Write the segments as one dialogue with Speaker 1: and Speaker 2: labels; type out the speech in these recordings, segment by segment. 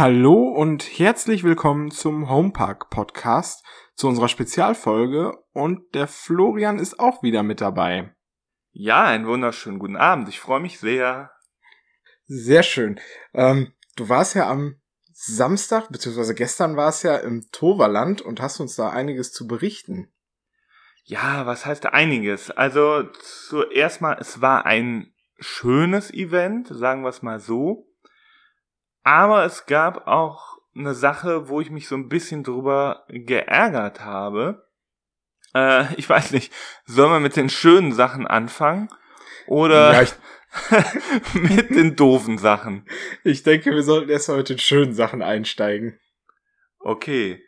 Speaker 1: Hallo und herzlich willkommen zum Homepark Podcast, zu unserer Spezialfolge und der Florian ist auch wieder mit dabei.
Speaker 2: Ja, einen wunderschönen guten Abend. Ich freue mich sehr.
Speaker 1: Sehr schön. Ähm, du warst ja am Samstag, beziehungsweise gestern war es ja im Toverland und hast uns da einiges zu berichten.
Speaker 2: Ja, was heißt einiges? Also zuerst mal, es war ein schönes Event, sagen wir es mal so. Aber es gab auch eine Sache, wo ich mich so ein bisschen drüber geärgert habe. Äh, ich weiß nicht, sollen wir mit den schönen Sachen anfangen? Oder ja, mit den doofen Sachen?
Speaker 1: Ich denke, wir sollten erst mal mit den schönen Sachen einsteigen.
Speaker 2: Okay.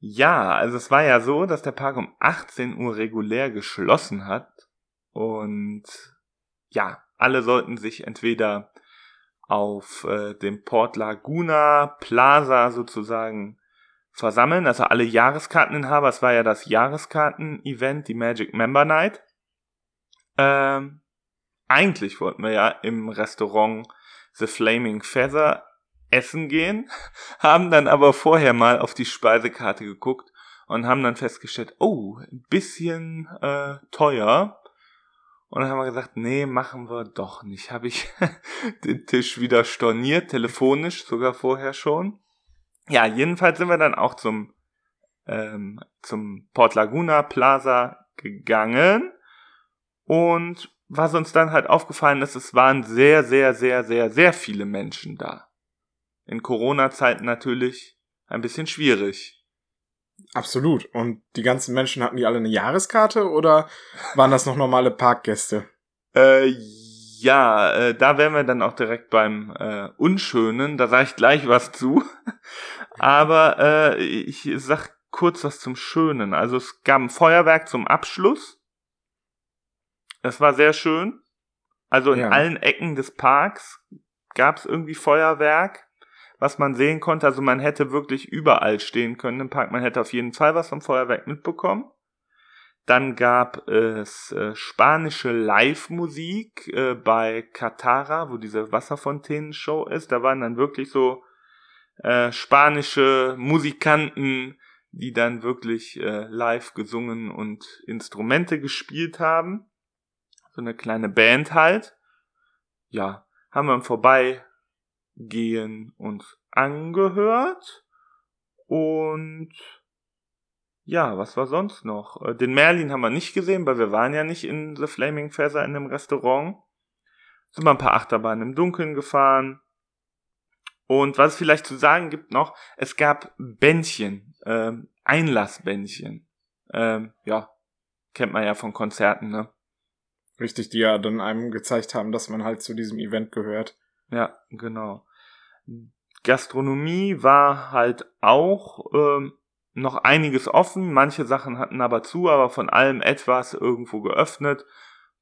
Speaker 2: Ja, also es war ja so, dass der Park um 18 Uhr regulär geschlossen hat. Und ja, alle sollten sich entweder auf äh, dem Port Laguna Plaza sozusagen versammeln, also alle Jahreskarteninhaber. Es war ja das Jahreskarten-Event, die Magic Member Night. Ähm, eigentlich wollten wir ja im Restaurant The Flaming Feather essen gehen, haben dann aber vorher mal auf die Speisekarte geguckt und haben dann festgestellt, oh, ein bisschen äh, teuer. Und dann haben wir gesagt, nee, machen wir doch nicht. Habe ich den Tisch wieder storniert, telefonisch sogar vorher schon. Ja, jedenfalls sind wir dann auch zum, ähm, zum Port Laguna Plaza gegangen. Und was uns dann halt aufgefallen ist, es waren sehr, sehr, sehr, sehr, sehr viele Menschen da. In Corona-Zeiten natürlich ein bisschen schwierig.
Speaker 1: Absolut. Und die ganzen Menschen hatten die alle eine Jahreskarte oder waren das noch normale Parkgäste?
Speaker 2: Äh, ja, äh, da wären wir dann auch direkt beim äh, Unschönen. Da sage ich gleich was zu. Aber äh, ich sag kurz was zum Schönen. Also es gab ein Feuerwerk zum Abschluss. Das war sehr schön. Also in ja. allen Ecken des Parks gab es irgendwie Feuerwerk was man sehen konnte. Also man hätte wirklich überall stehen können im Park. Man hätte auf jeden Fall was vom Feuerwerk mitbekommen. Dann gab es äh, spanische Live-Musik äh, bei Katara, wo diese Wasserfontänen-Show ist. Da waren dann wirklich so äh, spanische Musikanten, die dann wirklich äh, live gesungen und Instrumente gespielt haben. So eine kleine Band halt. Ja, haben wir vorbei gehen uns angehört. Und ja, was war sonst noch? Äh, den Merlin haben wir nicht gesehen, weil wir waren ja nicht in The Flaming Feather in dem Restaurant. Sind wir ein paar Achterbahnen im Dunkeln gefahren. Und was es vielleicht zu sagen gibt noch, es gab Bändchen, ähm, Einlassbändchen. Ähm, ja, kennt man ja von Konzerten, ne?
Speaker 1: Richtig, die ja dann einem gezeigt haben, dass man halt zu diesem Event gehört.
Speaker 2: Ja, genau. Gastronomie war halt auch ähm, noch einiges offen. Manche Sachen hatten aber zu, aber von allem etwas irgendwo geöffnet.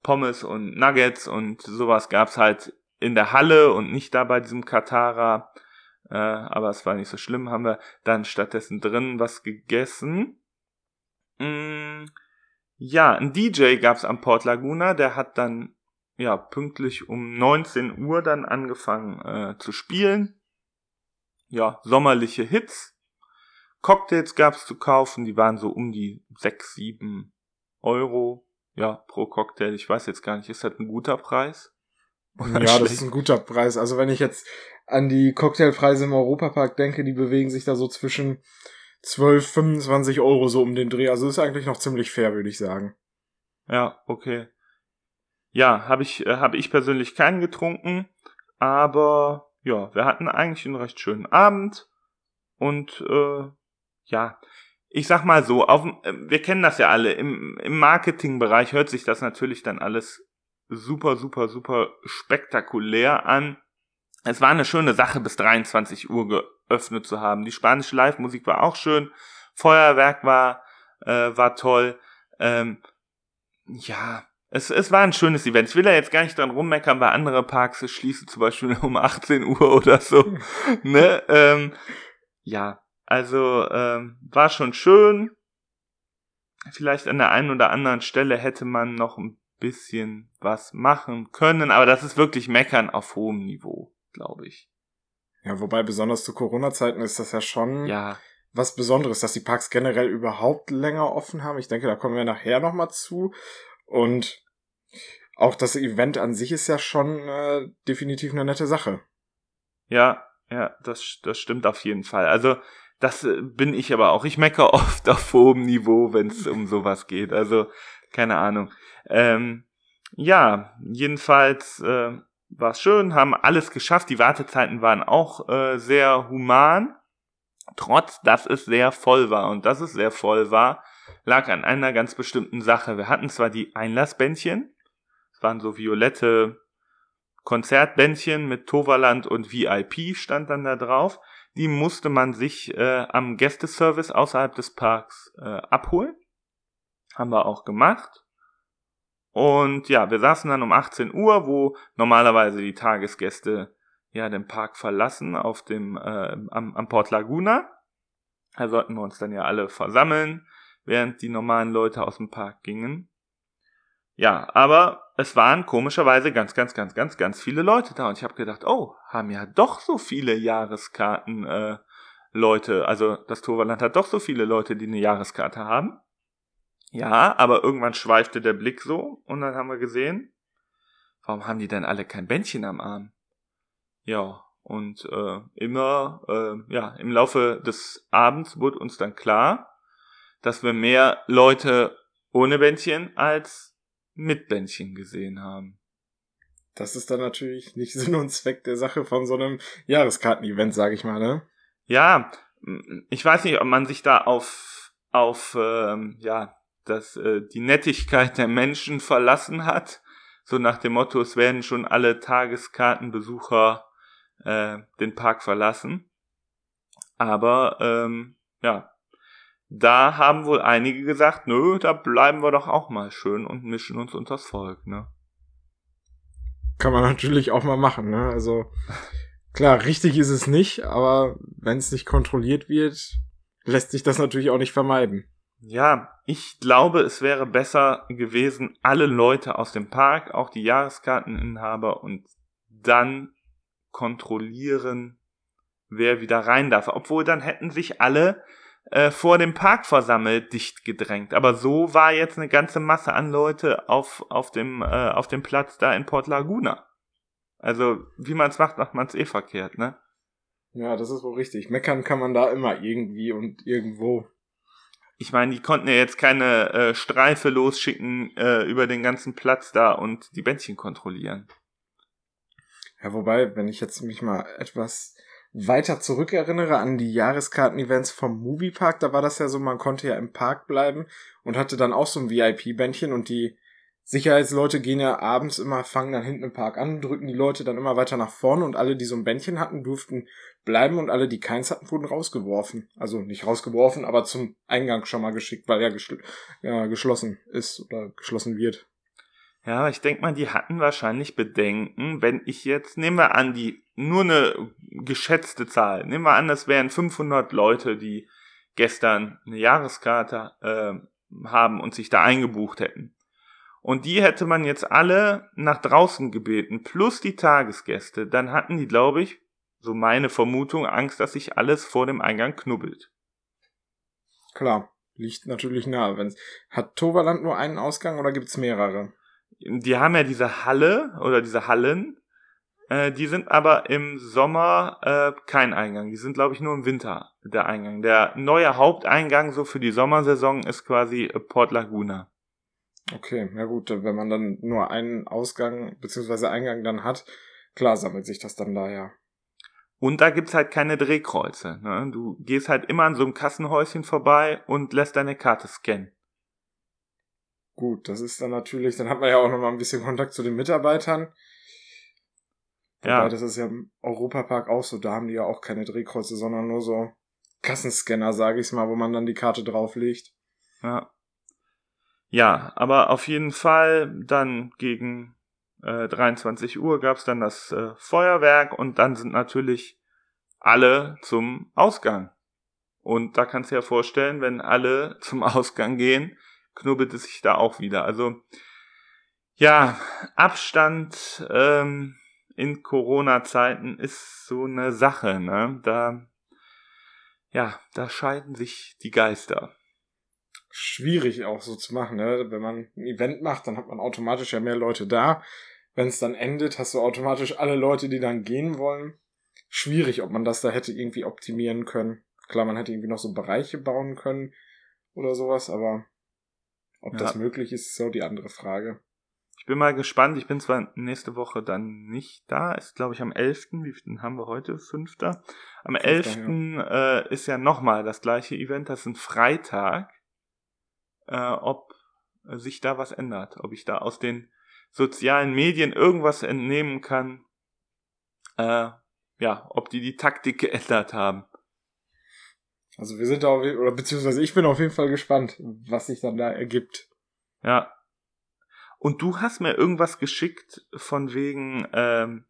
Speaker 2: Pommes und Nuggets und sowas gab's halt in der Halle und nicht da bei diesem Katara. Äh, aber es war nicht so schlimm. Haben wir dann stattdessen drin was gegessen. Mm, ja, ein DJ gab's am Port Laguna. Der hat dann ja, pünktlich um 19 Uhr dann angefangen äh, zu spielen. Ja, sommerliche Hits. Cocktails gab's zu kaufen, die waren so um die 6, 7 Euro, ja, pro Cocktail. Ich weiß jetzt gar nicht, ist das ein guter Preis?
Speaker 1: Oder ja, schlecht? das ist ein guter Preis. Also wenn ich jetzt an die Cocktailpreise im Europapark denke, die bewegen sich da so zwischen 12, 25 Euro so um den Dreh. Also ist eigentlich noch ziemlich fair, würde ich sagen.
Speaker 2: Ja, okay. Ja, habe ich, äh, hab ich persönlich keinen getrunken, aber ja, wir hatten eigentlich einen recht schönen Abend und äh, ja, ich sag mal so, auf, äh, wir kennen das ja alle, im, im Marketingbereich hört sich das natürlich dann alles super, super, super spektakulär an. Es war eine schöne Sache, bis 23 Uhr geöffnet zu haben. Die spanische Live-Musik war auch schön, Feuerwerk war, äh, war toll. Ähm, ja, es, es war ein schönes Event. Ich will da jetzt gar nicht dran rummeckern, weil andere Parks schließen zum Beispiel um 18 Uhr oder so. ne? Ähm, ja, also ähm, war schon schön. Vielleicht an der einen oder anderen Stelle hätte man noch ein bisschen was machen können, aber das ist wirklich Meckern auf hohem Niveau, glaube ich.
Speaker 1: Ja, wobei besonders zu Corona-Zeiten ist das ja schon
Speaker 2: Ja,
Speaker 1: was Besonderes, dass die Parks generell überhaupt länger offen haben. Ich denke, da kommen wir nachher nochmal zu. Und auch das Event an sich ist ja schon äh, definitiv eine nette Sache.
Speaker 2: ja, ja, das, das stimmt auf jeden Fall. Also, das äh, bin ich aber auch. Ich meckere oft auf hohem Niveau, wenn es um sowas geht. Also, keine Ahnung. Ähm, ja, jedenfalls äh, war es schön, haben alles geschafft. Die Wartezeiten waren auch äh, sehr human, trotz dass es sehr voll war. Und dass es sehr voll war, lag an einer ganz bestimmten Sache. Wir hatten zwar die Einlassbändchen, es waren so violette Konzertbändchen mit Toverland und VIP stand dann da drauf. Die musste man sich äh, am Gästeservice außerhalb des Parks äh, abholen. Haben wir auch gemacht. Und ja, wir saßen dann um 18 Uhr, wo normalerweise die Tagesgäste ja den Park verlassen auf dem äh, am, am Port Laguna. Da sollten wir uns dann ja alle versammeln, während die normalen Leute aus dem Park gingen. Ja, aber es waren komischerweise ganz, ganz, ganz, ganz, ganz viele Leute da und ich habe gedacht, oh, haben ja doch so viele Jahreskarten äh, Leute, also das Torvaland hat doch so viele Leute, die eine Jahreskarte haben. Ja, aber irgendwann schweifte der Blick so und dann haben wir gesehen, warum haben die denn alle kein Bändchen am Arm? Ja, und äh, immer, äh, ja, im Laufe des Abends wurde uns dann klar, dass wir mehr Leute ohne Bändchen als mit Bändchen gesehen haben.
Speaker 1: Das ist dann natürlich nicht Sinn und Zweck der Sache von so einem Jahreskarten-Event, sage ich mal, ne?
Speaker 2: Ja, ich weiß nicht, ob man sich da auf, auf ähm, ja, dass äh, die Nettigkeit der Menschen verlassen hat. So nach dem Motto, es werden schon alle Tageskartenbesucher äh, den Park verlassen. Aber ähm, ja, da haben wohl einige gesagt, nö, da bleiben wir doch auch mal schön und mischen uns unters Volk, ne?
Speaker 1: Kann man natürlich auch mal machen, ne? Also klar, richtig ist es nicht, aber wenn es nicht kontrolliert wird, lässt sich das natürlich auch nicht vermeiden.
Speaker 2: Ja, ich glaube, es wäre besser gewesen, alle Leute aus dem Park, auch die Jahreskarteninhaber und dann kontrollieren, wer wieder rein darf. Obwohl dann hätten sich alle äh, vor dem Park versammelt, dicht gedrängt. Aber so war jetzt eine ganze Masse an Leute auf, auf, dem, äh, auf dem Platz da in Port Laguna. Also, wie man es macht, macht man es eh verkehrt, ne?
Speaker 1: Ja, das ist wohl richtig. Meckern kann man da immer irgendwie und irgendwo.
Speaker 2: Ich meine, die konnten ja jetzt keine äh, Streife losschicken äh, über den ganzen Platz da und die Bändchen kontrollieren.
Speaker 1: Ja, wobei, wenn ich jetzt mich mal etwas weiter zurückerinnere an die Jahreskarten-Events vom Moviepark, da war das ja so, man konnte ja im Park bleiben und hatte dann auch so ein VIP-Bändchen und die Sicherheitsleute gehen ja abends immer, fangen dann hinten im Park an, drücken die Leute dann immer weiter nach vorne und alle, die so ein Bändchen hatten, durften bleiben und alle, die keins hatten, wurden rausgeworfen. Also nicht rausgeworfen, aber zum Eingang schon mal geschickt, weil er geschl ja, geschlossen ist oder geschlossen wird.
Speaker 2: Ja, ich denke mal, die hatten wahrscheinlich Bedenken, wenn ich jetzt, nehmen wir an, die, nur eine geschätzte Zahl, nehmen wir an, das wären 500 Leute, die gestern eine Jahreskarte äh, haben und sich da eingebucht hätten. Und die hätte man jetzt alle nach draußen gebeten, plus die Tagesgäste, dann hatten die, glaube ich, so meine Vermutung, Angst, dass sich alles vor dem Eingang knubbelt.
Speaker 1: Klar, liegt natürlich nahe. Wenn's, hat Toverland nur einen Ausgang oder gibt's mehrere?
Speaker 2: die haben ja diese Halle oder diese Hallen, äh, die sind aber im Sommer äh, kein Eingang. Die sind, glaube ich, nur im Winter der Eingang. Der neue Haupteingang so für die Sommersaison ist quasi äh, Port Laguna.
Speaker 1: Okay, ja gut, wenn man dann nur einen Ausgang beziehungsweise Eingang dann hat, klar sammelt sich das dann da ja.
Speaker 2: Und da gibt's halt keine Drehkreuze. Ne? Du gehst halt immer an so einem Kassenhäuschen vorbei und lässt deine Karte scannen.
Speaker 1: Gut, das ist dann natürlich, dann hat man ja auch nochmal ein bisschen Kontakt zu den Mitarbeitern. Ja. Wobei, das ist ja im Europapark auch so, da haben die ja auch keine Drehkreuze, sondern nur so Kassenscanner, sage ich mal, wo man dann die Karte drauflegt.
Speaker 2: Ja. Ja, aber auf jeden Fall dann gegen äh, 23 Uhr gab's dann das äh, Feuerwerk und dann sind natürlich alle zum Ausgang. Und da kannst du ja vorstellen, wenn alle zum Ausgang gehen, knubbelt es sich da auch wieder. Also ja, Abstand ähm, in Corona-Zeiten ist so eine Sache, ne? Da, ja, da scheiden sich die Geister.
Speaker 1: Schwierig auch so zu machen, ne? Wenn man ein Event macht, dann hat man automatisch ja mehr Leute da. Wenn es dann endet, hast du automatisch alle Leute, die dann gehen wollen. Schwierig, ob man das da hätte irgendwie optimieren können. Klar, man hätte irgendwie noch so Bereiche bauen können oder sowas, aber ob ja. das möglich ist, ist so die andere Frage.
Speaker 2: Ich bin mal gespannt. Ich bin zwar nächste Woche dann nicht da. Ist, glaube ich, am 11. Wie viel haben wir heute? Fünfter. Am 11. Ja. Äh, ist ja nochmal das gleiche Event. Das ist ein Freitag. Äh, ob sich da was ändert. Ob ich da aus den sozialen Medien irgendwas entnehmen kann. Äh, ja, ob die die Taktik geändert haben.
Speaker 1: Also wir sind da, auf, oder beziehungsweise ich bin auf jeden Fall gespannt, was sich dann da ergibt.
Speaker 2: Ja, und du hast mir irgendwas geschickt von wegen ähm,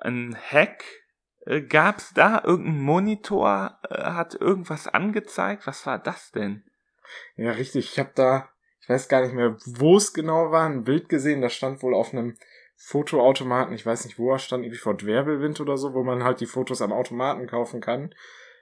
Speaker 2: ein Hack. Äh, gab's da irgendein Monitor? Äh, hat irgendwas angezeigt? Was war das denn?
Speaker 1: Ja, richtig. Ich habe da, ich weiß gar nicht mehr, wo es genau war, ein Bild gesehen. Das stand wohl auf einem Fotoautomaten. Ich weiß nicht, wo er stand, irgendwie vor Dwerbelwind oder so, wo man halt die Fotos am Automaten kaufen kann.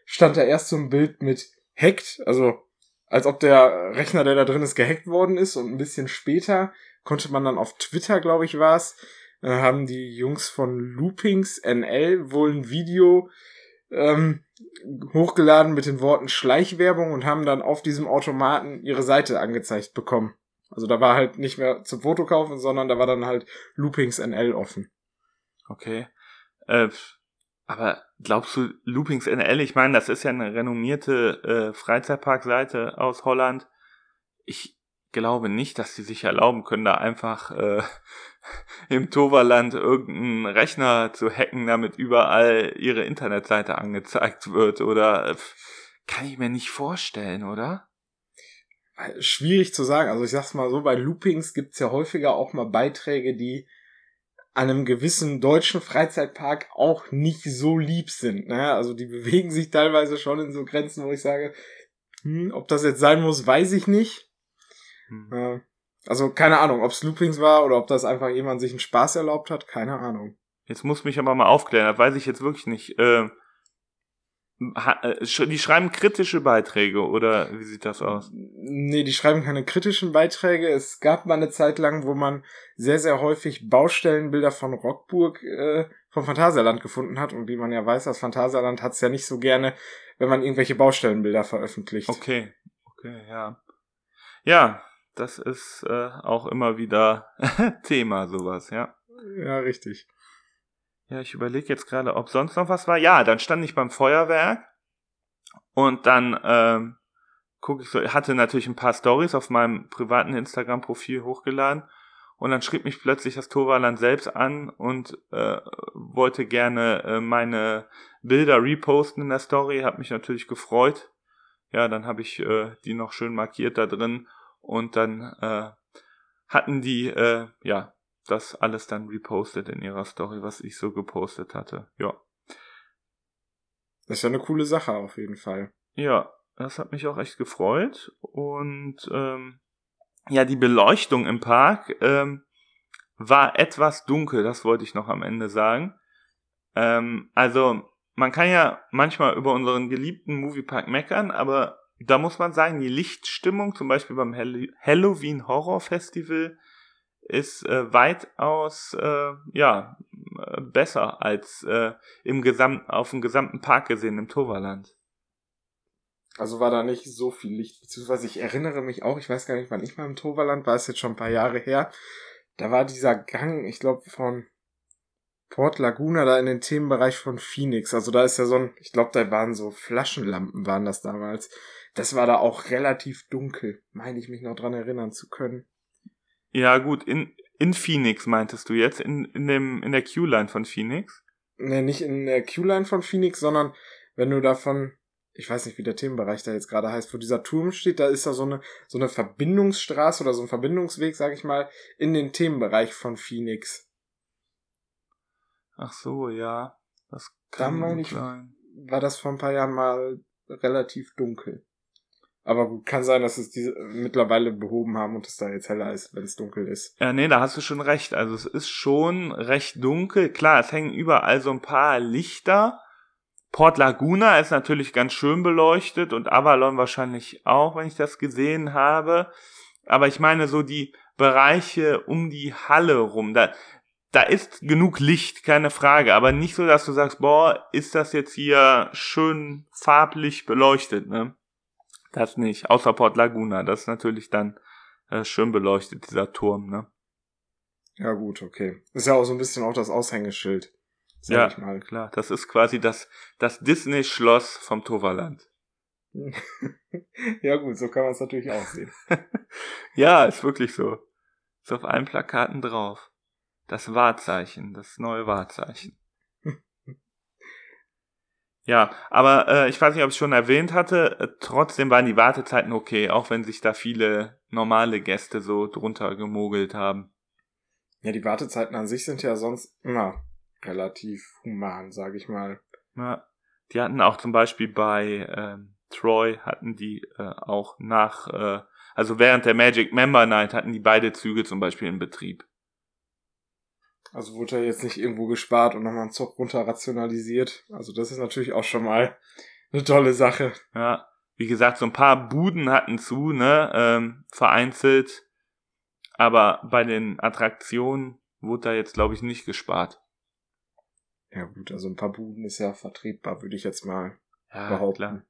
Speaker 1: Stand da erst so ein Bild mit Hacked, also als ob der Rechner, der da drin ist, gehackt worden ist und ein bisschen später konnte man dann auf Twitter, glaube ich, war es, äh, haben die Jungs von Loopings NL wohl ein Video ähm, hochgeladen mit den Worten Schleichwerbung und haben dann auf diesem Automaten ihre Seite angezeigt bekommen. Also da war halt nicht mehr zum Fotokaufen, sondern da war dann halt Loopings NL offen.
Speaker 2: Okay. Äh, aber glaubst du, Loopings NL, ich meine, das ist ja eine renommierte äh, Freizeitparkseite aus Holland. Ich glaube nicht, dass sie sich erlauben können, da einfach äh, im Toverland irgendeinen Rechner zu hacken, damit überall ihre Internetseite angezeigt wird. Oder äh, kann ich mir nicht vorstellen, oder?
Speaker 1: Schwierig zu sagen. Also ich sag's mal so, bei Loopings gibt's ja häufiger auch mal Beiträge, die an einem gewissen deutschen Freizeitpark auch nicht so lieb sind. Ne? Also die bewegen sich teilweise schon in so Grenzen, wo ich sage, hm, ob das jetzt sein muss, weiß ich nicht. Hm. Also keine Ahnung, ob es Loopings war oder ob das einfach jemand sich einen Spaß erlaubt hat, keine Ahnung.
Speaker 2: Jetzt muss mich aber mal aufklären, das weiß ich jetzt wirklich nicht. Äh die schreiben kritische Beiträge oder wie sieht das aus?
Speaker 1: Nee, die schreiben keine kritischen Beiträge. Es gab mal eine Zeit lang, wo man sehr, sehr häufig Baustellenbilder von Rockburg äh, vom Phantasialand gefunden hat. Und wie man ja weiß, das Phantasialand hat es ja nicht so gerne, wenn man irgendwelche Baustellenbilder veröffentlicht.
Speaker 2: Okay, okay, ja. Ja, das ist äh, auch immer wieder Thema, sowas, ja.
Speaker 1: Ja, richtig.
Speaker 2: Ja, ich überlege jetzt gerade, ob sonst noch was war. Ja, dann stand ich beim Feuerwerk und dann ähm, gucke ich so, hatte natürlich ein paar Stories auf meinem privaten Instagram-Profil hochgeladen und dann schrieb mich plötzlich das Torvaland selbst an und äh, wollte gerne äh, meine Bilder reposten in der Story, hat mich natürlich gefreut. Ja, dann habe ich äh, die noch schön markiert da drin und dann äh, hatten die äh, ja das alles dann repostet in ihrer Story, was ich so gepostet hatte. Ja.
Speaker 1: Das ist ja eine coole Sache auf jeden Fall.
Speaker 2: Ja, das hat mich auch echt gefreut. Und ähm, ja, die Beleuchtung im Park ähm, war etwas dunkel, das wollte ich noch am Ende sagen. Ähm, also, man kann ja manchmal über unseren geliebten Moviepark meckern, aber da muss man sagen, die Lichtstimmung, zum Beispiel beim Halloween Horror Festival, ist äh, weitaus äh, ja besser als äh, im gesamten auf dem gesamten Park gesehen im Toverland.
Speaker 1: Also war da nicht so viel Licht, beziehungsweise ich erinnere mich auch, ich weiß gar nicht, wann ich mal im Toverland war, ist jetzt schon ein paar Jahre her. Da war dieser Gang, ich glaube von Port Laguna da in den Themenbereich von Phoenix. Also da ist ja so ein, ich glaube, da waren so Flaschenlampen waren das damals. Das war da auch relativ dunkel, meine ich mich noch dran erinnern zu können.
Speaker 2: Ja, gut, in, in Phoenix meintest du jetzt, in, in, dem, in der Q-Line von Phoenix?
Speaker 1: Nee, nicht in der Q-Line von Phoenix, sondern wenn du davon, ich weiß nicht, wie der Themenbereich da jetzt gerade heißt, wo dieser Turm steht, da ist da so eine, so eine Verbindungsstraße oder so ein Verbindungsweg, sag ich mal, in den Themenbereich von Phoenix.
Speaker 2: Ach so, ja. Das kann da meine ich,
Speaker 1: sein. war das vor ein paar Jahren mal relativ dunkel. Aber gut, kann sein, dass es diese mittlerweile behoben haben und es da jetzt heller ist, wenn es dunkel ist.
Speaker 2: Ja, nee, da hast du schon recht. Also es ist schon recht dunkel. Klar, es hängen überall so ein paar Lichter. Port Laguna ist natürlich ganz schön beleuchtet und Avalon wahrscheinlich auch, wenn ich das gesehen habe. Aber ich meine so die Bereiche um die Halle rum, da, da ist genug Licht, keine Frage, aber nicht so, dass du sagst, boah, ist das jetzt hier schön farblich beleuchtet, ne? Das nicht, außer Port Laguna, das ist natürlich dann äh, schön beleuchtet, dieser Turm, ne?
Speaker 1: Ja gut, okay. Ist ja auch so ein bisschen auch das Aushängeschild.
Speaker 2: Sag ja, ich mal. klar. Das ist quasi das, das Disney-Schloss vom Toverland.
Speaker 1: ja gut, so kann man es natürlich auch sehen.
Speaker 2: ja, ist wirklich so. Ist auf allen Plakaten drauf. Das Wahrzeichen, das neue Wahrzeichen. Ja, aber äh, ich weiß nicht, ob ich schon erwähnt hatte, äh, trotzdem waren die Wartezeiten okay, auch wenn sich da viele normale Gäste so drunter gemogelt haben.
Speaker 1: Ja, die Wartezeiten an sich sind ja sonst immer relativ human, sage ich mal.
Speaker 2: Ja, die hatten auch zum Beispiel bei ähm, Troy hatten die äh, auch nach, äh, also während der Magic Member Night hatten die beide Züge zum Beispiel in Betrieb.
Speaker 1: Also wurde er jetzt nicht irgendwo gespart und nochmal einen Zug runter rationalisiert. Also das ist natürlich auch schon mal eine tolle Sache.
Speaker 2: Ja, wie gesagt, so ein paar Buden hatten zu, ne, ähm, vereinzelt. Aber bei den Attraktionen wurde da jetzt, glaube ich, nicht gespart.
Speaker 1: Ja gut, also ein paar Buden ist ja vertretbar, würde ich jetzt mal ja, behaupten. Klar.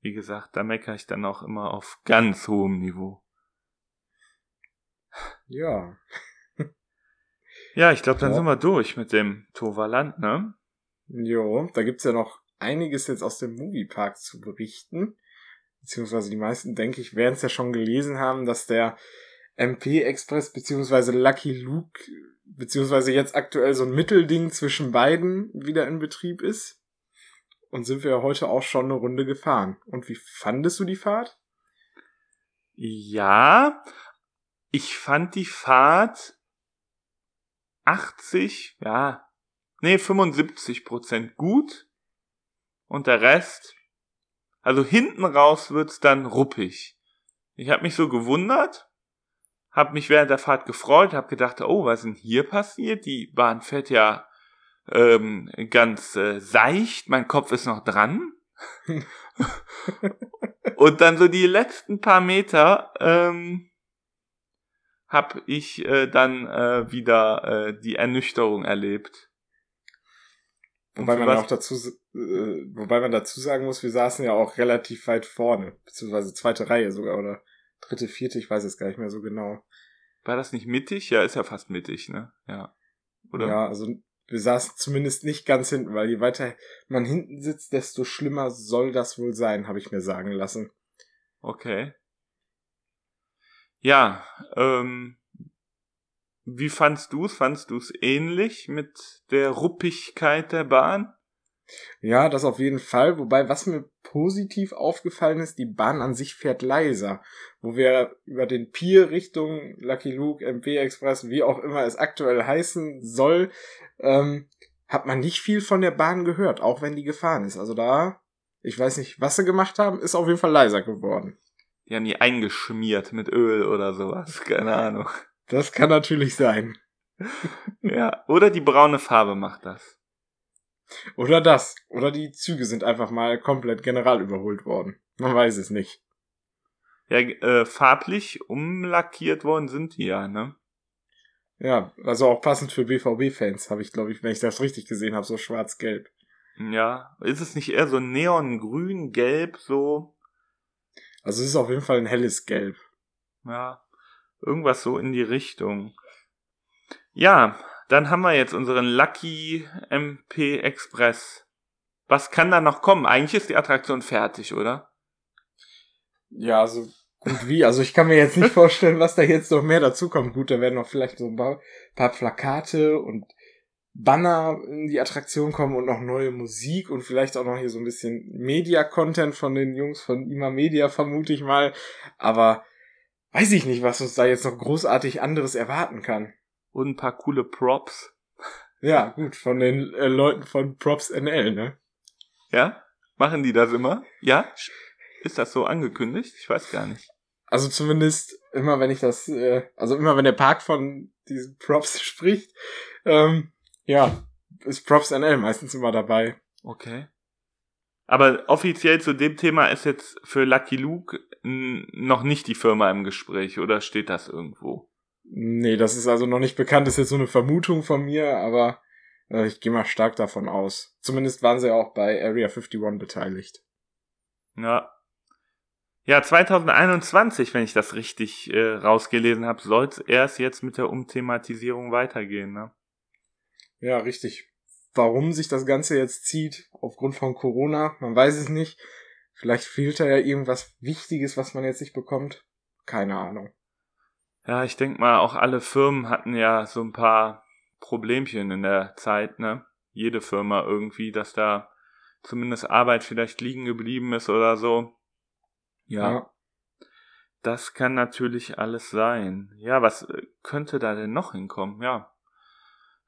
Speaker 2: Wie gesagt, da meckere ich dann auch immer auf ganz hohem Niveau.
Speaker 1: Ja.
Speaker 2: Ja, ich glaube, dann ja. sind wir durch mit dem Toverland, ne?
Speaker 1: Jo, da gibt's ja noch einiges jetzt aus dem Moviepark zu berichten. Beziehungsweise die meisten, denke ich, werden es ja schon gelesen haben, dass der MP Express beziehungsweise Lucky Luke beziehungsweise jetzt aktuell so ein Mittelding zwischen beiden wieder in Betrieb ist. Und sind wir ja heute auch schon eine Runde gefahren. Und wie fandest du die Fahrt?
Speaker 2: Ja, ich fand die Fahrt 80, ja, nee, 75 Prozent gut und der Rest, also hinten raus wird's dann ruppig. Ich habe mich so gewundert, habe mich während der Fahrt gefreut, habe gedacht, oh, was ist denn hier passiert? Die Bahn fährt ja ähm, ganz äh, seicht, mein Kopf ist noch dran. und dann so die letzten paar Meter ähm, habe ich äh, dann äh, wieder äh, die Ernüchterung erlebt.
Speaker 1: Wobei man auch dazu, äh, wobei man dazu sagen muss, wir saßen ja auch relativ weit vorne, beziehungsweise zweite Reihe sogar oder dritte, vierte, ich weiß es gar nicht mehr so genau.
Speaker 2: War das nicht mittig? Ja, ist ja fast mittig, ne? Ja.
Speaker 1: Oder? Ja, also wir saßen zumindest nicht ganz hinten, weil je weiter man hinten sitzt, desto schlimmer soll das wohl sein, habe ich mir sagen lassen.
Speaker 2: Okay. Ja, ähm, wie fandst du es? Fandst du es ähnlich mit der Ruppigkeit der Bahn?
Speaker 1: Ja, das auf jeden Fall. Wobei, was mir positiv aufgefallen ist, die Bahn an sich fährt leiser. Wo wir über den Pier Richtung Lucky Luke, MP Express, wie auch immer es aktuell heißen soll, ähm, hat man nicht viel von der Bahn gehört, auch wenn die gefahren ist. Also da, ich weiß nicht, was sie gemacht haben, ist auf jeden Fall leiser geworden.
Speaker 2: Die haben die eingeschmiert mit Öl oder sowas. Keine Ahnung.
Speaker 1: Das kann natürlich sein.
Speaker 2: ja, oder die braune Farbe macht das.
Speaker 1: Oder das. Oder die Züge sind einfach mal komplett general überholt worden. Man weiß es nicht.
Speaker 2: Ja, äh, farblich umlackiert worden sind die ja, ne?
Speaker 1: Ja, also auch passend für BVB-Fans, habe ich, glaube ich, wenn ich das richtig gesehen habe, so schwarz-gelb.
Speaker 2: Ja, ist es nicht eher so neongrün, gelb, so?
Speaker 1: Also es ist auf jeden Fall ein helles Gelb.
Speaker 2: Ja, irgendwas so in die Richtung. Ja, dann haben wir jetzt unseren Lucky MP Express. Was kann da noch kommen? Eigentlich ist die Attraktion fertig, oder?
Speaker 1: Ja, also gut wie. Also ich kann mir jetzt nicht vorstellen, was da jetzt noch mehr dazu kommt. Gut, da werden noch vielleicht so ein paar, paar Plakate und Banner in die Attraktion kommen und noch neue Musik und vielleicht auch noch hier so ein bisschen Media-Content von den Jungs von Ima Media, vermute ich mal. Aber weiß ich nicht, was uns da jetzt noch großartig anderes erwarten kann.
Speaker 2: Und ein paar coole Props.
Speaker 1: Ja, gut, von den äh, Leuten von Props NL, ne?
Speaker 2: Ja? Machen die das immer? Ja? Ist das so angekündigt? Ich weiß gar nicht.
Speaker 1: Also zumindest immer, wenn ich das, äh, also immer, wenn der Park von diesen Props spricht, ähm, ja, ist Props NL meistens immer dabei.
Speaker 2: Okay. Aber offiziell zu dem Thema ist jetzt für Lucky Luke noch nicht die Firma im Gespräch oder steht das irgendwo?
Speaker 1: Nee, das ist also noch nicht bekannt, das ist jetzt so eine Vermutung von mir, aber äh, ich gehe mal stark davon aus. Zumindest waren sie ja auch bei Area 51 beteiligt.
Speaker 2: Ja. Ja, 2021, wenn ich das richtig äh, rausgelesen habe, soll es erst jetzt mit der Umthematisierung weitergehen, ne?
Speaker 1: Ja, richtig. Warum sich das Ganze jetzt zieht, aufgrund von Corona, man weiß es nicht. Vielleicht fehlt da ja irgendwas Wichtiges, was man jetzt nicht bekommt. Keine Ahnung.
Speaker 2: Ja, ich denke mal, auch alle Firmen hatten ja so ein paar Problemchen in der Zeit, ne? Jede Firma irgendwie, dass da zumindest Arbeit vielleicht liegen geblieben ist oder so. Ja. ja. Das kann natürlich alles sein. Ja, was äh, könnte da denn noch hinkommen? Ja.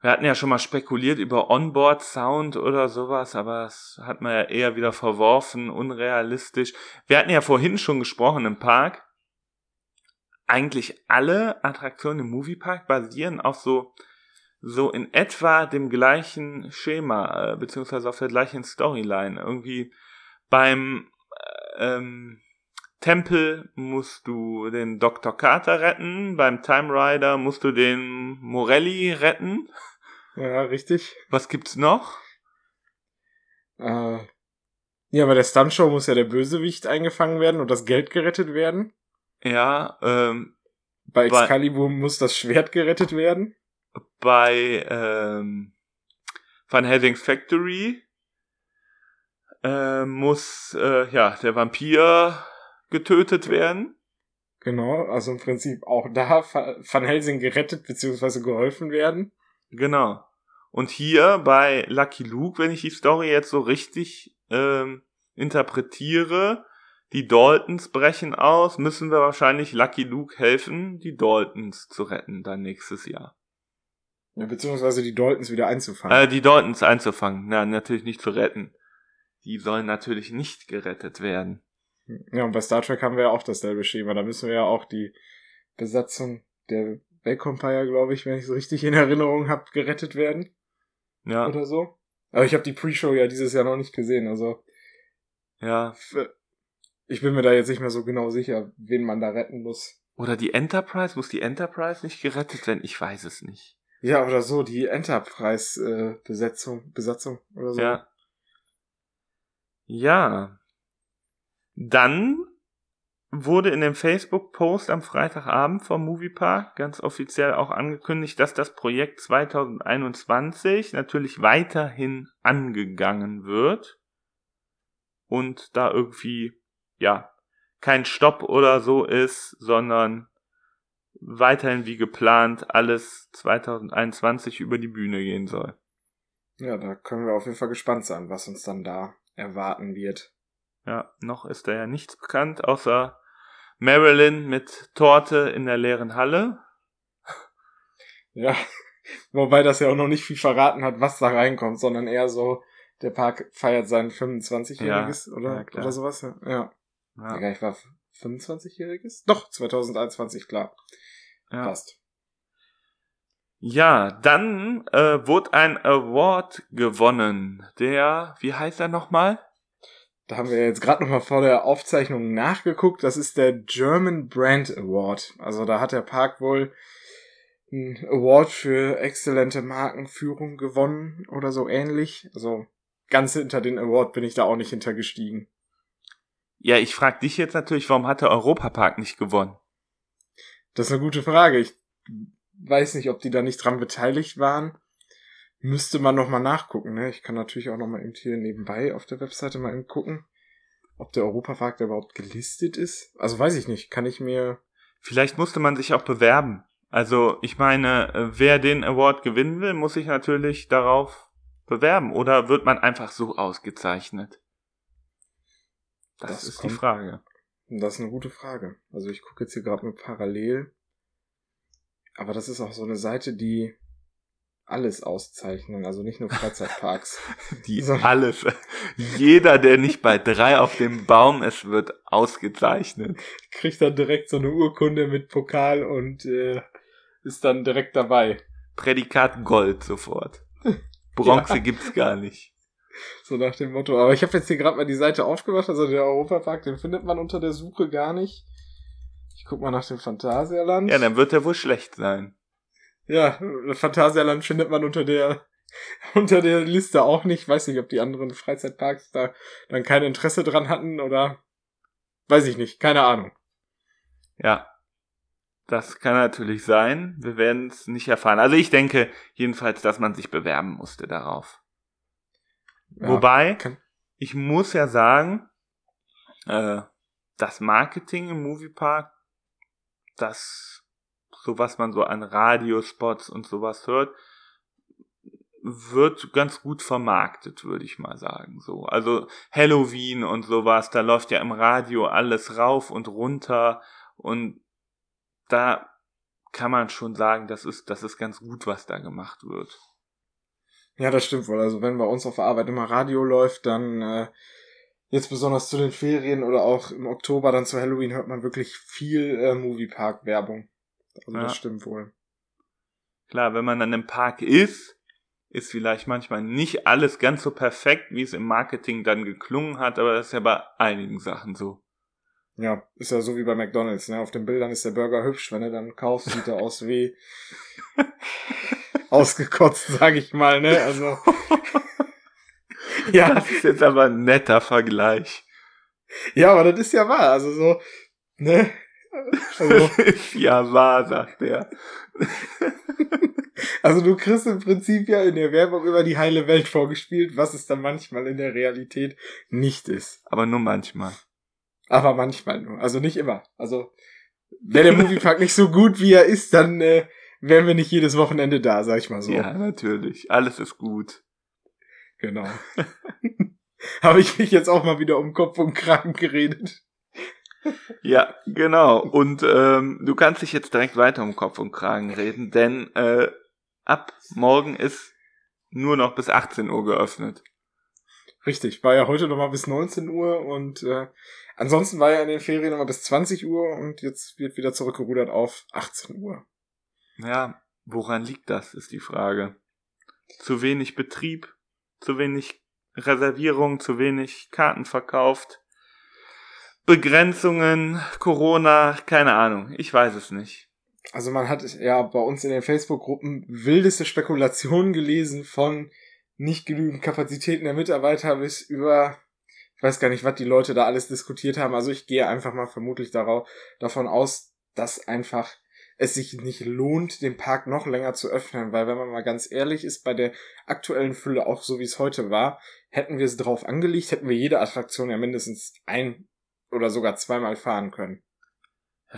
Speaker 2: Wir hatten ja schon mal spekuliert über Onboard-Sound oder sowas, aber das hat man ja eher wieder verworfen, unrealistisch. Wir hatten ja vorhin schon gesprochen im Park. Eigentlich alle Attraktionen im Moviepark basieren auf so, so in etwa dem gleichen Schema, äh, beziehungsweise auf der gleichen Storyline. Irgendwie beim, äh, ähm, Tempel musst du den Dr. Carter retten, beim Time Rider musst du den Morelli retten.
Speaker 1: Ja, richtig.
Speaker 2: Was gibt's noch?
Speaker 1: Äh, ja, bei der Stuntshow muss ja der Bösewicht eingefangen werden und das Geld gerettet werden.
Speaker 2: Ja, ähm.
Speaker 1: Bei Excalibur bei, muss das Schwert gerettet werden.
Speaker 2: Bei ähm, Van Helsing's Factory äh, muss äh, ja der Vampir getötet werden.
Speaker 1: Genau, also im Prinzip auch da Van Helsing gerettet bzw. geholfen werden.
Speaker 2: Genau. Und hier bei Lucky Luke, wenn ich die Story jetzt so richtig ähm, interpretiere, die Daltons brechen aus, müssen wir wahrscheinlich Lucky Luke helfen, die Daltons zu retten dann nächstes Jahr.
Speaker 1: Ja, beziehungsweise die Daltons wieder einzufangen.
Speaker 2: Äh, die Daltons einzufangen. Na, natürlich nicht zu retten. Die sollen natürlich nicht gerettet werden.
Speaker 1: Ja, und bei Star Trek haben wir ja auch dasselbe Schema. Da müssen wir ja auch die Besatzung der Vampire, glaube ich, wenn ich es richtig in Erinnerung habe, gerettet werden. Ja. Oder so. Aber ich habe die Pre-Show ja dieses Jahr noch nicht gesehen, also.
Speaker 2: Ja.
Speaker 1: Ich bin mir da jetzt nicht mehr so genau sicher, wen man da retten muss.
Speaker 2: Oder die Enterprise? Muss die Enterprise nicht gerettet werden? Ich weiß es nicht.
Speaker 1: Ja, oder so, die Enterprise-Besetzung, äh, Besatzung oder so.
Speaker 2: Ja. Ja. Dann wurde in dem Facebook-Post am Freitagabend vom Moviepark ganz offiziell auch angekündigt, dass das Projekt 2021 natürlich weiterhin angegangen wird und da irgendwie, ja, kein Stopp oder so ist, sondern weiterhin wie geplant alles 2021 über die Bühne gehen soll.
Speaker 1: Ja, da können wir auf jeden Fall gespannt sein, was uns dann da erwarten wird.
Speaker 2: Ja, noch ist da ja nichts bekannt, außer Marilyn mit Torte in der leeren Halle.
Speaker 1: Ja, wobei das ja auch noch nicht viel verraten hat, was da reinkommt, sondern eher so, der Park feiert sein 25-jähriges ja, oder, ja, oder sowas. Ja. ja. ja. Ich war 25-jähriges? Doch, 2021, klar. Ja. Passt.
Speaker 2: Ja, dann äh, wurde ein Award gewonnen. Der, wie heißt er nochmal?
Speaker 1: Da haben wir jetzt gerade nochmal vor der Aufzeichnung nachgeguckt. Das ist der German Brand Award. Also da hat der Park wohl einen Award für exzellente Markenführung gewonnen oder so ähnlich. Also ganz hinter den Award bin ich da auch nicht hintergestiegen.
Speaker 2: Ja, ich frage dich jetzt natürlich, warum hat der Europapark nicht gewonnen?
Speaker 1: Das ist eine gute Frage. Ich weiß nicht, ob die da nicht dran beteiligt waren. Müsste man nochmal nachgucken, ne? Ich kann natürlich auch nochmal eben hier nebenbei auf der Webseite mal eben gucken, ob der Europapark da überhaupt gelistet ist. Also weiß ich nicht, kann ich mir.
Speaker 2: Vielleicht musste man sich auch bewerben. Also ich meine, äh, wer den Award gewinnen will, muss sich natürlich darauf bewerben. Oder wird man einfach so ausgezeichnet? Das, das ist kommt, die Frage.
Speaker 1: Das ist eine gute Frage. Also ich gucke jetzt hier gerade mal parallel. Aber das ist auch so eine Seite, die alles auszeichnen, also nicht nur Freizeitparks.
Speaker 2: die alles. Jeder, der nicht bei drei auf dem Baum ist, wird ausgezeichnet.
Speaker 1: Kriegt dann direkt so eine Urkunde mit Pokal und äh, ist dann direkt dabei.
Speaker 2: Prädikat Gold sofort. Bronze ja. gibt's gar nicht.
Speaker 1: So nach dem Motto. Aber ich habe jetzt hier gerade mal die Seite aufgemacht, also der Europapark, den findet man unter der Suche gar nicht. Ich guck mal nach dem Phantasialand.
Speaker 2: Ja, dann wird er wohl schlecht sein.
Speaker 1: Ja, Phantasialand findet man unter der unter der Liste auch nicht. Weiß nicht, ob die anderen Freizeitparks da dann kein Interesse dran hatten oder weiß ich nicht, keine Ahnung.
Speaker 2: Ja. Das kann natürlich sein. Wir werden es nicht erfahren. Also ich denke jedenfalls, dass man sich bewerben musste darauf. Ja, Wobei, ich muss ja sagen, äh, das Marketing im Moviepark, das, so was man so an Radiospots und sowas hört, wird ganz gut vermarktet, würde ich mal sagen. So, also Halloween und sowas, da läuft ja im Radio alles rauf und runter und da kann man schon sagen, das ist, das ist ganz gut, was da gemacht wird.
Speaker 1: Ja, das stimmt wohl. Also wenn bei uns auf der Arbeit immer Radio läuft, dann äh, jetzt besonders zu den Ferien oder auch im Oktober dann zu Halloween hört man wirklich viel äh, Moviepark-Werbung. Also ja. das stimmt wohl.
Speaker 2: Klar, wenn man dann im Park ist, ist vielleicht manchmal nicht alles ganz so perfekt, wie es im Marketing dann geklungen hat, aber das ist ja bei einigen Sachen so.
Speaker 1: Ja, ist ja so wie bei McDonalds, ne? Auf den Bildern ist der Burger hübsch, wenn du dann kaufst, sieht er aus wie ausgekotzt, sag ich mal, ne? Also.
Speaker 2: ja. Das ist jetzt aber ein netter Vergleich.
Speaker 1: Ja, aber das ist ja wahr, also so, ne?
Speaker 2: Also, ja wahr, sagt er.
Speaker 1: also du kriegst im Prinzip ja in der Werbung über die heile Welt vorgespielt, was es dann manchmal in der Realität nicht ist.
Speaker 2: Aber nur manchmal.
Speaker 1: Aber manchmal nur. Also nicht immer. Also, wäre der Moviepark nicht so gut, wie er ist, dann äh, wären wir nicht jedes Wochenende da, sag ich mal so.
Speaker 2: Ja, natürlich. Alles ist gut.
Speaker 1: Genau. Habe ich mich jetzt auch mal wieder um Kopf und Kragen geredet.
Speaker 2: Ja, genau. Und ähm, du kannst dich jetzt direkt weiter um Kopf und Kragen reden, denn äh, ab morgen ist nur noch bis 18 Uhr geöffnet.
Speaker 1: Richtig, war ja heute noch mal bis 19 Uhr und äh, ansonsten war ja in den Ferien noch mal bis 20 Uhr und jetzt wird wieder zurückgerudert auf 18 Uhr.
Speaker 2: Ja, woran liegt das, ist die Frage. Zu wenig Betrieb, zu wenig Reservierung, zu wenig Karten verkauft, Begrenzungen, Corona, keine Ahnung, ich weiß es nicht.
Speaker 1: Also man hat ja bei uns in den Facebook-Gruppen wildeste Spekulationen gelesen von nicht genügend Kapazitäten der Mitarbeiter bis über, ich weiß gar nicht, was die Leute da alles diskutiert haben. Also ich gehe einfach mal vermutlich darauf, davon aus, dass einfach es sich nicht lohnt, den Park noch länger zu öffnen, weil wenn man mal ganz ehrlich ist, bei der aktuellen Fülle, auch so wie es heute war, hätten wir es drauf angelegt, hätten wir jede Attraktion ja mindestens ein oder sogar zweimal fahren können.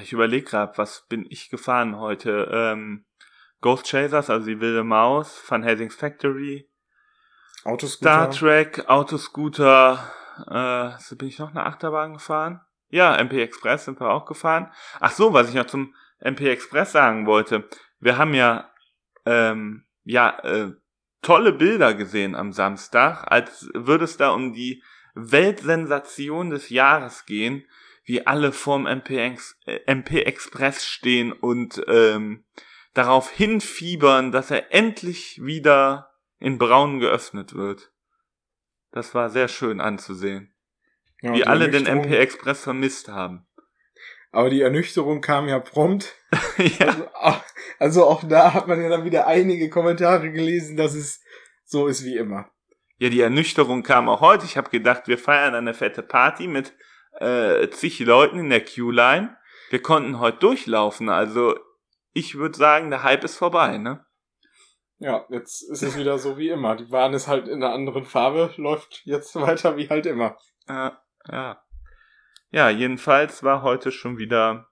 Speaker 2: Ich überlege gerade, was bin ich gefahren heute? Ähm, Ghost Chasers, also die wilde Maus, Van Helsing's Factory, Autoscooter. Star Trek, Autoscooter, äh, so bin ich noch eine Achterbahn gefahren? Ja, MP Express sind wir auch gefahren. Ach so, was ich noch zum MP Express sagen wollte. Wir haben ja, ähm, ja, äh, tolle Bilder gesehen am Samstag, als würde es da um die Weltsensation des Jahres gehen, wie alle vorm MP, Ex äh, MP Express stehen und ähm, darauf hinfiebern, dass er endlich wieder in Braun geöffnet wird. Das war sehr schön anzusehen. Ja, wie alle den MP Express vermisst haben.
Speaker 1: Aber die Ernüchterung kam ja prompt. ja. Also, also, auch da hat man ja dann wieder einige Kommentare gelesen, dass es so ist wie immer.
Speaker 2: Ja, die Ernüchterung kam auch heute. Ich habe gedacht, wir feiern eine fette Party mit äh, zig Leuten in der Q-Line. Wir konnten heute durchlaufen. Also ich würde sagen, der Hype ist vorbei, ne?
Speaker 1: Ja, jetzt ist es wieder so wie immer. Die Bahn ist halt in einer anderen Farbe, läuft jetzt weiter wie halt immer.
Speaker 2: Ja, ja. Ja, jedenfalls war heute schon wieder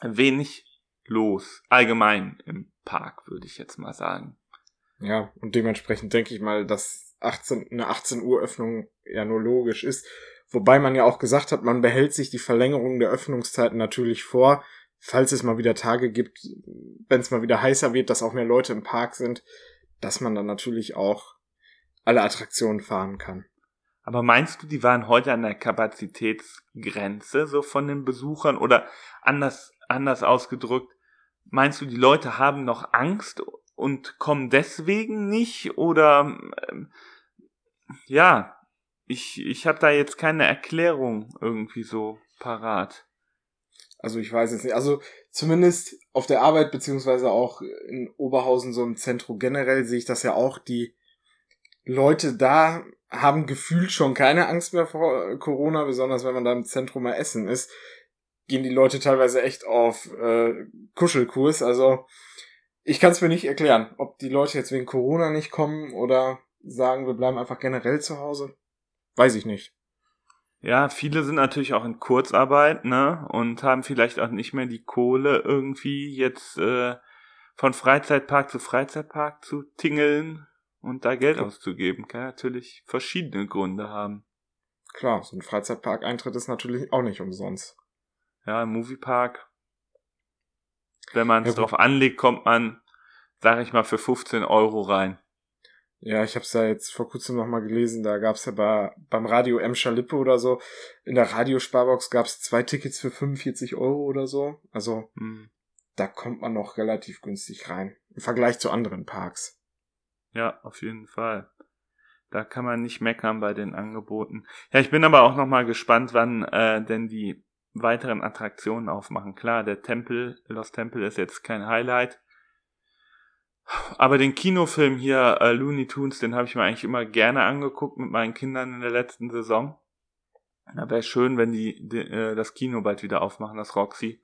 Speaker 2: wenig los. Allgemein im Park, würde ich jetzt mal sagen.
Speaker 1: Ja, und dementsprechend denke ich mal, dass 18, eine 18 Uhr Öffnung ja nur logisch ist. Wobei man ja auch gesagt hat, man behält sich die Verlängerung der Öffnungszeiten natürlich vor, falls es mal wieder Tage gibt, wenn es mal wieder heißer wird, dass auch mehr Leute im Park sind, dass man dann natürlich auch alle Attraktionen fahren kann.
Speaker 2: Aber meinst du, die waren heute an der Kapazitätsgrenze so von den Besuchern oder anders, anders ausgedrückt, meinst du, die Leute haben noch Angst und kommen deswegen nicht oder ähm, ja, ich, ich habe da jetzt keine Erklärung irgendwie so parat.
Speaker 1: Also ich weiß es nicht. Also zumindest auf der Arbeit beziehungsweise auch in Oberhausen so im Zentrum generell sehe ich das ja auch. Die Leute da haben gefühlt schon keine Angst mehr vor Corona, besonders wenn man da im Zentrum mal essen ist. Gehen die Leute teilweise echt auf äh, Kuschelkurs. Also ich kann es mir nicht erklären, ob die Leute jetzt wegen Corona nicht kommen oder sagen, wir bleiben einfach generell zu Hause. Weiß ich nicht.
Speaker 2: Ja, viele sind natürlich auch in Kurzarbeit, ne? Und haben vielleicht auch nicht mehr die Kohle, irgendwie jetzt äh, von Freizeitpark zu Freizeitpark zu tingeln und da Geld auszugeben. Kann natürlich verschiedene Gründe haben.
Speaker 1: Klar, so ein Freizeitpark-Eintritt ist natürlich auch nicht umsonst.
Speaker 2: Ja, im Moviepark, wenn man es ja, drauf anlegt, kommt man, sag ich mal, für 15 Euro rein.
Speaker 1: Ja, ich habe es ja jetzt vor kurzem noch mal gelesen, da gab's ja bei, beim Radio Emscher Lippe oder so, in der Radiosparbox gab's zwei Tickets für 45 Euro oder so. Also mhm. da kommt man noch relativ günstig rein. Im Vergleich zu anderen Parks.
Speaker 2: Ja, auf jeden Fall. Da kann man nicht meckern bei den Angeboten. Ja, ich bin aber auch noch mal gespannt, wann äh, denn die weiteren Attraktionen aufmachen. Klar, der Tempel, Lost Temple ist jetzt kein Highlight. Aber den Kinofilm hier, äh, Looney Tunes, den habe ich mir eigentlich immer gerne angeguckt mit meinen Kindern in der letzten Saison. Da wäre schön, wenn die, die äh, das Kino bald wieder aufmachen, das Roxy.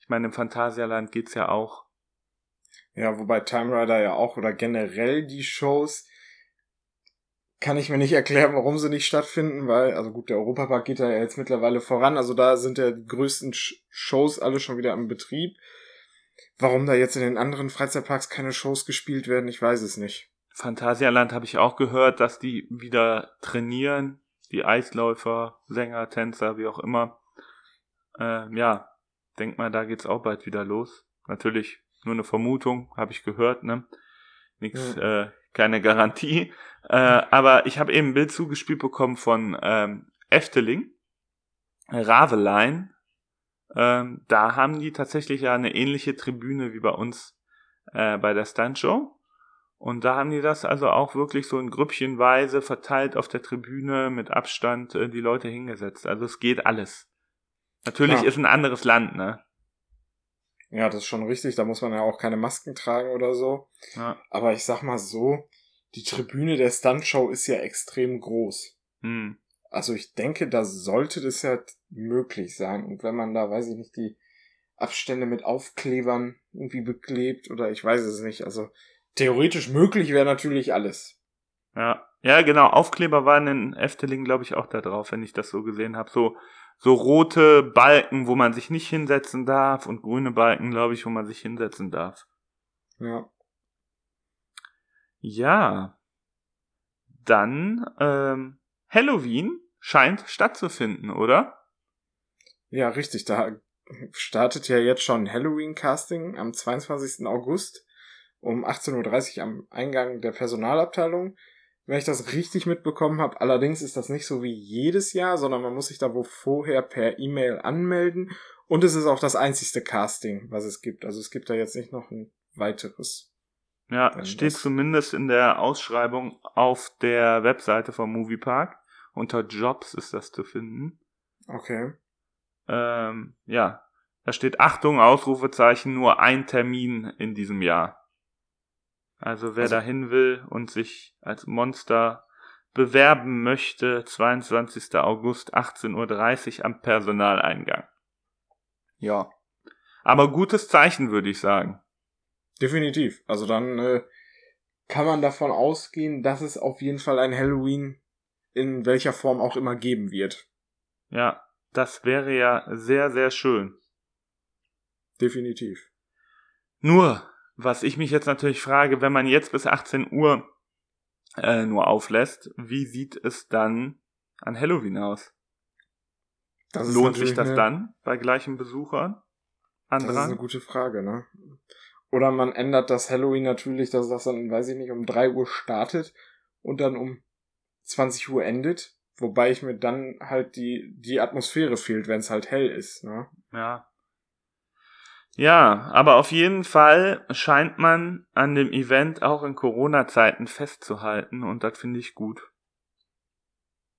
Speaker 2: Ich meine, im Phantasialand geht's ja auch.
Speaker 1: Ja, wobei Time Rider ja auch oder generell die Shows kann ich mir nicht erklären, warum sie nicht stattfinden, weil, also gut, der Europapark geht da ja jetzt mittlerweile voran, also da sind ja die größten Shows alle schon wieder im Betrieb. Warum da jetzt in den anderen Freizeitparks keine Shows gespielt werden, ich weiß es nicht.
Speaker 2: Phantasialand habe ich auch gehört, dass die wieder trainieren. Die Eisläufer, Sänger, Tänzer, wie auch immer. Äh, ja, denk mal, da geht's auch bald wieder los. Natürlich nur eine Vermutung, habe ich gehört, ne? Nix, ja. äh, keine Garantie. Äh, aber ich habe eben ein Bild zugespielt bekommen von ähm, Efteling, Ravelein, ähm, da haben die tatsächlich ja eine ähnliche Tribüne wie bei uns äh, bei der Stuntshow. Und da haben die das also auch wirklich so in Grüppchenweise verteilt auf der Tribüne mit Abstand äh, die Leute hingesetzt. Also es geht alles. Natürlich ja. ist ein anderes Land, ne?
Speaker 1: Ja, das ist schon richtig. Da muss man ja auch keine Masken tragen oder so. Ja. Aber ich sag mal so, die Tribüne der Stuntshow ist ja extrem groß. Hm. Also ich denke, da sollte das ja möglich sein. Und wenn man da, weiß ich nicht, die Abstände mit Aufklebern irgendwie beklebt oder ich weiß es nicht. Also theoretisch möglich wäre natürlich alles.
Speaker 2: Ja, ja, genau. Aufkleber waren in Efteling, glaube ich, auch da drauf, wenn ich das so gesehen habe. So, so rote Balken, wo man sich nicht hinsetzen darf und grüne Balken, glaube ich, wo man sich hinsetzen darf.
Speaker 1: Ja.
Speaker 2: Ja. Dann ähm, Halloween scheint stattzufinden, oder?
Speaker 1: Ja, richtig. Da startet ja jetzt schon Halloween-Casting am 22. August um 18.30 Uhr am Eingang der Personalabteilung. Wenn ich das richtig mitbekommen habe, allerdings ist das nicht so wie jedes Jahr, sondern man muss sich da wo vorher per E-Mail anmelden. Und es ist auch das einzigste Casting, was es gibt. Also es gibt da jetzt nicht noch ein weiteres.
Speaker 2: Ja, es steht zumindest in der Ausschreibung auf der Webseite vom Moviepark. Unter Jobs ist das zu finden.
Speaker 1: Okay.
Speaker 2: Ähm, ja, da steht Achtung, Ausrufezeichen, nur ein Termin in diesem Jahr. Also wer also, dahin will und sich als Monster bewerben möchte, 22. August 18.30 Uhr am Personaleingang. Ja. Aber gutes Zeichen, würde ich sagen.
Speaker 1: Definitiv. Also dann äh, kann man davon ausgehen, dass es auf jeden Fall ein Halloween in welcher Form auch immer geben wird.
Speaker 2: Ja, das wäre ja sehr, sehr schön.
Speaker 1: Definitiv.
Speaker 2: Nur, was ich mich jetzt natürlich frage, wenn man jetzt bis 18 Uhr äh, nur auflässt, wie sieht es dann an Halloween aus? Das Lohnt sich das dann bei gleichen Besuchern?
Speaker 1: Andrang? Das ist eine gute Frage, ne? Oder man ändert das Halloween natürlich, dass das dann, weiß ich nicht, um 3 Uhr startet und dann um 20 Uhr endet, wobei ich mir dann halt die, die Atmosphäre fehlt, wenn es halt hell ist, ne?
Speaker 2: Ja. Ja, aber auf jeden Fall scheint man an dem Event auch in Corona-Zeiten festzuhalten und das finde ich gut.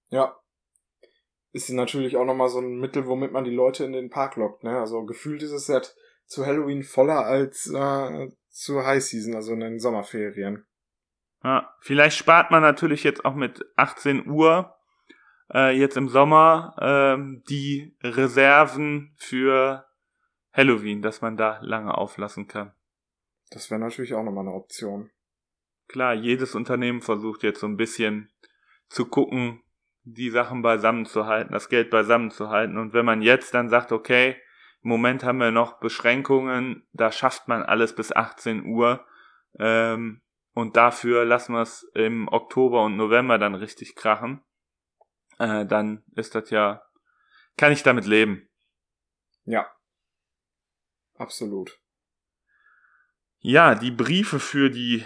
Speaker 1: Ja. Ist natürlich auch nochmal so ein Mittel, womit man die Leute in den Park lockt, ne? Also gefühlt ist es ja zu Halloween voller als äh, zu High Season, also in den Sommerferien.
Speaker 2: Ja, vielleicht spart man natürlich jetzt auch mit 18 Uhr äh, jetzt im Sommer äh, die Reserven für Halloween, dass man da lange auflassen kann.
Speaker 1: Das wäre natürlich auch nochmal eine Option.
Speaker 2: Klar, jedes Unternehmen versucht jetzt so ein bisschen zu gucken, die Sachen beisammen zu halten, das Geld beisammen zu halten. Und wenn man jetzt dann sagt, okay, im Moment haben wir noch Beschränkungen, da schafft man alles bis 18 Uhr. Ähm, und dafür lassen wir es im Oktober und November dann richtig krachen. Äh, dann ist das ja, kann ich damit leben.
Speaker 1: Ja. Absolut.
Speaker 2: Ja, die Briefe für die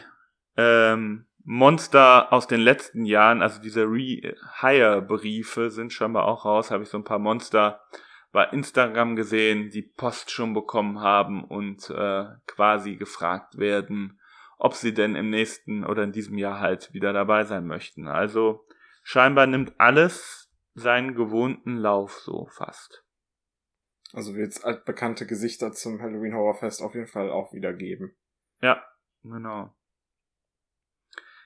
Speaker 2: ähm, Monster aus den letzten Jahren, also diese Rehire-Briefe sind scheinbar auch raus, habe ich so ein paar Monster bei Instagram gesehen, die Post schon bekommen haben und äh, quasi gefragt werden, ob sie denn im nächsten oder in diesem Jahr halt wieder dabei sein möchten. Also scheinbar nimmt alles seinen gewohnten Lauf so fast.
Speaker 1: Also wird es altbekannte Gesichter zum Halloween Horrorfest auf jeden Fall auch wieder geben.
Speaker 2: Ja, genau.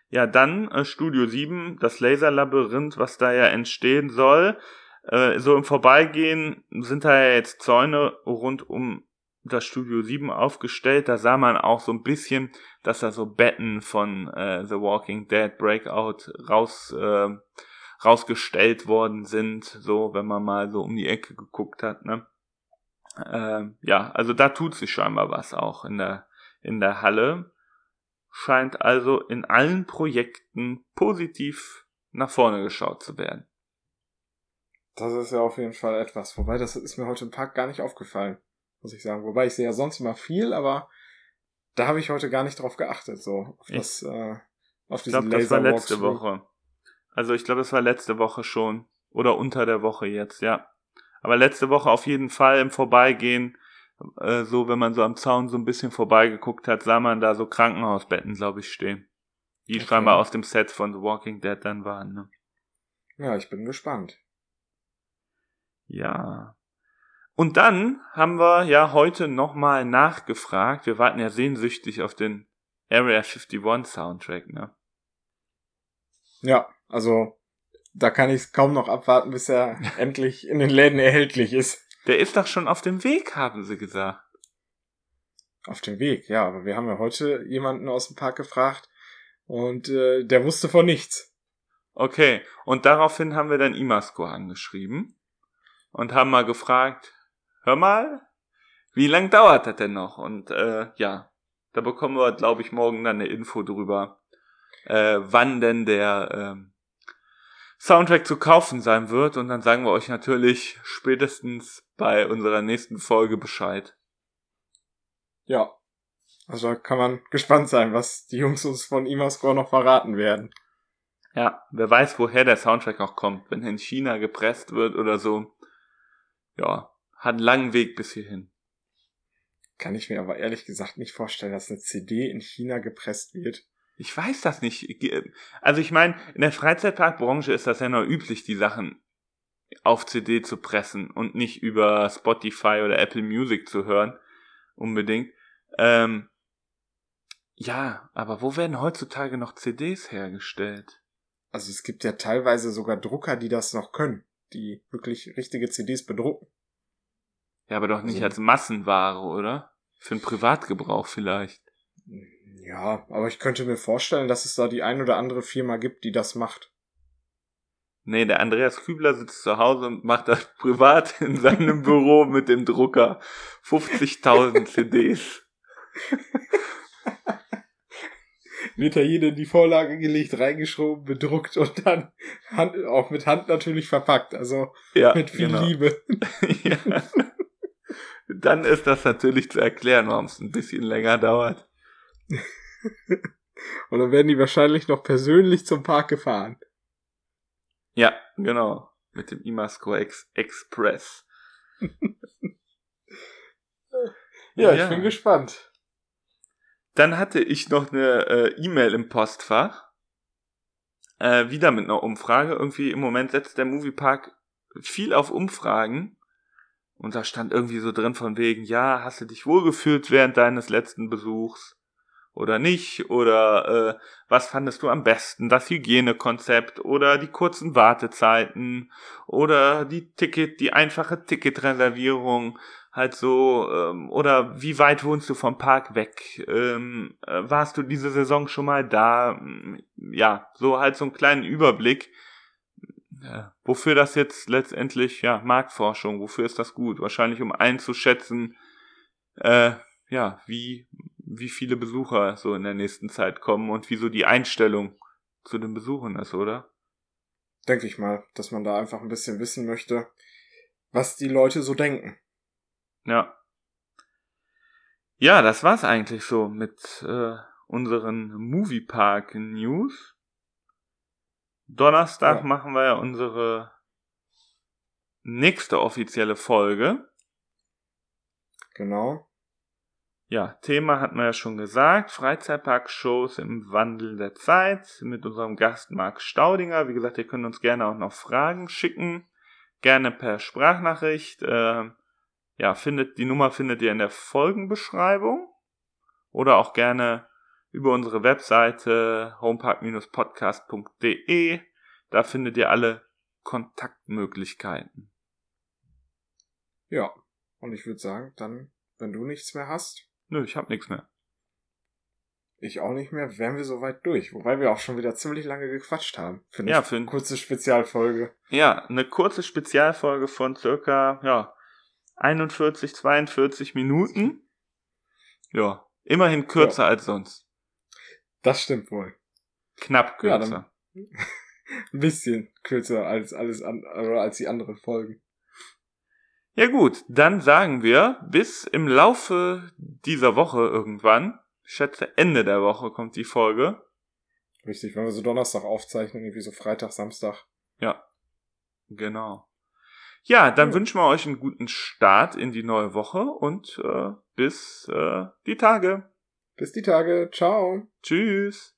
Speaker 2: Ja, dann äh, Studio 7, das Laserlabyrinth, was da ja entstehen soll. Äh, so im Vorbeigehen sind da ja jetzt Zäune rund um das Studio 7 aufgestellt. Da sah man auch so ein bisschen, dass da so Betten von äh, The Walking Dead Breakout raus, äh, rausgestellt worden sind. So, wenn man mal so um die Ecke geguckt hat, ne? Äh, ja, also da tut sich scheinbar was auch in der, in der Halle. Scheint also in allen Projekten positiv nach vorne geschaut zu werden.
Speaker 1: Das ist ja auf jeden Fall etwas. Wobei, das ist mir heute im Park gar nicht aufgefallen, muss ich sagen. Wobei ich sehe ja sonst immer viel, aber da habe ich heute gar nicht drauf geachtet, so auf das, äh, auf
Speaker 2: diesen Ich glaube, das war letzte Woche. Also ich glaube, das war letzte Woche schon. Oder unter der Woche jetzt, ja. Aber letzte Woche auf jeden Fall im Vorbeigehen, äh, so wenn man so am Zaun so ein bisschen vorbeigeguckt hat, sah man da so Krankenhausbetten, glaube ich, stehen. Die okay. scheinbar aus dem Set von The Walking Dead dann waren, ne?
Speaker 1: Ja, ich bin gespannt.
Speaker 2: Ja. Und dann haben wir ja heute nochmal nachgefragt. Wir warten ja sehnsüchtig auf den Area 51 Soundtrack, ne?
Speaker 1: Ja, also da kann ich es kaum noch abwarten, bis er endlich in den Läden erhältlich ist.
Speaker 2: Der ist doch schon auf dem Weg, haben sie gesagt.
Speaker 1: Auf dem Weg, ja, aber wir haben ja heute jemanden aus dem Park gefragt und äh, der wusste von nichts.
Speaker 2: Okay, und daraufhin haben wir dann Imasco angeschrieben und haben mal gefragt, hör mal, wie lang dauert das denn noch? Und äh, ja, da bekommen wir, glaube ich, morgen dann eine Info drüber, äh, wann denn der äh, Soundtrack zu kaufen sein wird. Und dann sagen wir euch natürlich spätestens bei unserer nächsten Folge Bescheid.
Speaker 1: Ja. Also da kann man gespannt sein, was die Jungs uns von Imascore noch verraten werden.
Speaker 2: Ja, wer weiß, woher der Soundtrack auch kommt. Wenn er in China gepresst wird oder so, ja, hat einen langen Weg bis hierhin.
Speaker 1: Kann ich mir aber ehrlich gesagt nicht vorstellen, dass eine CD in China gepresst wird.
Speaker 2: Ich weiß das nicht. Also ich meine, in der Freizeitparkbranche ist das ja noch üblich, die Sachen auf CD zu pressen und nicht über Spotify oder Apple Music zu hören. Unbedingt. Ähm, ja, aber wo werden heutzutage noch CDs hergestellt?
Speaker 1: Also es gibt ja teilweise sogar Drucker, die das noch können die wirklich richtige CDs bedrucken.
Speaker 2: Ja, aber doch nicht also, als Massenware, oder? Für den Privatgebrauch vielleicht.
Speaker 1: Ja, aber ich könnte mir vorstellen, dass es da die ein oder andere Firma gibt, die das macht.
Speaker 2: Nee, der Andreas Kübler sitzt zu Hause und macht das privat in seinem Büro mit dem Drucker. 50.000 CDs.
Speaker 1: wird da jede in die Vorlage gelegt, reingeschoben, bedruckt und dann Hand, auch mit Hand natürlich verpackt. Also ja, mit viel genau. Liebe. ja.
Speaker 2: Dann ist das natürlich zu erklären, warum es ein bisschen länger dauert.
Speaker 1: und dann werden die wahrscheinlich noch persönlich zum Park gefahren.
Speaker 2: Ja, genau. Mit dem Imasco Ex Express.
Speaker 1: ja, ich bin gespannt.
Speaker 2: Dann hatte ich noch eine äh, E-Mail im Postfach. Äh, wieder mit einer Umfrage. Irgendwie im Moment setzt der Moviepark viel auf Umfragen. Und da stand irgendwie so drin von wegen, ja, hast du dich wohlgefühlt während deines letzten Besuchs? Oder nicht? Oder äh, was fandest du am besten? Das Hygienekonzept oder die kurzen Wartezeiten oder die Ticket, die einfache Ticketreservierung halt so ähm, oder wie weit wohnst du vom Park weg? Ähm, äh, warst du diese Saison schon mal da? Ja, so halt so einen kleinen Überblick. Ja, wofür das jetzt letztendlich, ja, Marktforschung, wofür ist das gut? Wahrscheinlich um einzuschätzen, äh, ja, wie wie viele Besucher so in der nächsten Zeit kommen und wie so die Einstellung zu den Besuchen ist, oder?
Speaker 1: Denke ich mal, dass man da einfach ein bisschen wissen möchte, was die Leute so denken.
Speaker 2: Ja. Ja, das war's eigentlich so mit äh, unseren Moviepark News. Donnerstag ja. machen wir ja unsere nächste offizielle Folge.
Speaker 1: Genau.
Speaker 2: Ja, Thema hatten wir ja schon gesagt. Freizeitpark-Shows im Wandel der Zeit mit unserem Gast Marc Staudinger. Wie gesagt, ihr könnt uns gerne auch noch Fragen schicken. Gerne per Sprachnachricht. Äh, ja, findet, die Nummer findet ihr in der Folgenbeschreibung. Oder auch gerne über unsere Webseite homepark-podcast.de. Da findet ihr alle Kontaktmöglichkeiten.
Speaker 1: Ja, und ich würde sagen, dann, wenn du nichts mehr hast,
Speaker 2: Nö, ich hab nichts mehr.
Speaker 1: Ich auch nicht mehr, wären wir soweit durch. Wobei wir auch schon wieder ziemlich lange gequatscht haben. Für eine ja, für eine kurze Spezialfolge.
Speaker 2: Ja, eine kurze Spezialfolge von circa, ja, 41, 42 Minuten. Ja, immerhin kürzer ja. als sonst.
Speaker 1: Das stimmt wohl.
Speaker 2: Knapp kürzer.
Speaker 1: Ja, ein bisschen kürzer als alles an, oder als die anderen Folgen.
Speaker 2: Ja gut, dann sagen wir, bis im Laufe dieser Woche irgendwann, ich schätze Ende der Woche kommt die Folge.
Speaker 1: Richtig, wenn wir so Donnerstag aufzeichnen, irgendwie so Freitag, Samstag.
Speaker 2: Ja, genau. Ja, dann ja. wünschen wir euch einen guten Start in die neue Woche und äh, bis äh, die Tage.
Speaker 1: Bis die Tage. Ciao.
Speaker 2: Tschüss.